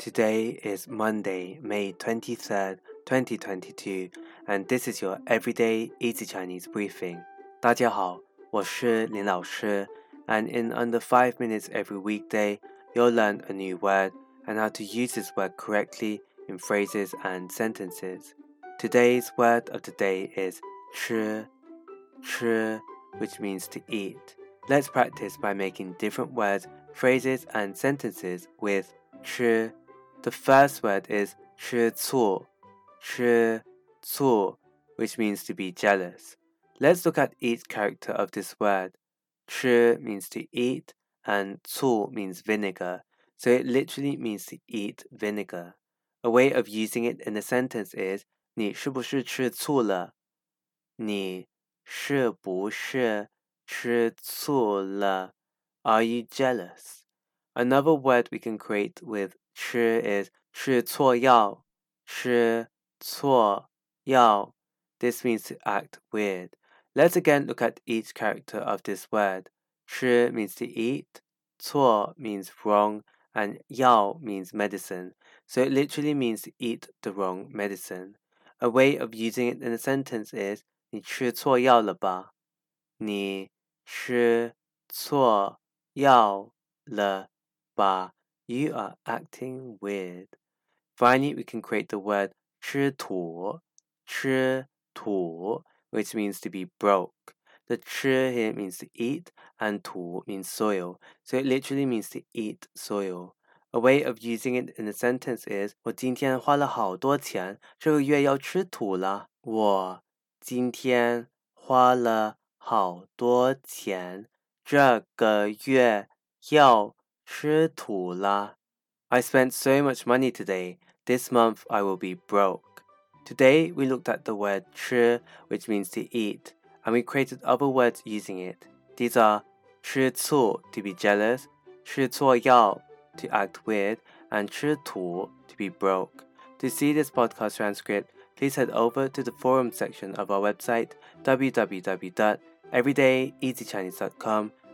Today is Monday, May 23rd, 2022, and this is your everyday easy Chinese briefing. 大家好，我是林老师, and in under 5 minutes every weekday, you'll learn a new word and how to use this word correctly in phrases and sentences. Today's word of the day is 吃,吃, which means to eat. Let's practice by making different words, phrases, and sentences with 吃 the first word is 吃醋,吃醋, which means to be jealous. Let's look at each character of this word. 吃 means to eat and 醋 means vinegar, so it literally means to eat vinegar. A way of using it in a sentence is 你是不是吃醋了?你是不是吃醋了? Are you jealous? Another word we can create with 吃 is 吃错药,吃错药. This means to act weird. Let's again look at each character of this word. 吃 means to eat, 错 means wrong, and yao means medicine. So it literally means to eat the wrong medicine. A way of using it in a sentence is 你吃错药了吧?你吃错药了吧? You are acting weird. Finally, we can create the word 吃土,吃土, which means to be broke. The 吃 here means to eat, and 土 means soil, so it literally means to eat soil. A way of using it in a sentence is 我今天花了好多钱，这个月要吃土了。我今天花了好多钱，这个月要 吃土了。I spent so much money today. This month I will be broke. Today we looked at the word 吃, which means to eat, and we created other words using it. These are 吃醋 to be jealous, 吃错药 to act weird, and 吃土 to be broke. To see this podcast transcript, please head over to the forum section of our website www.everydayeasychinese.com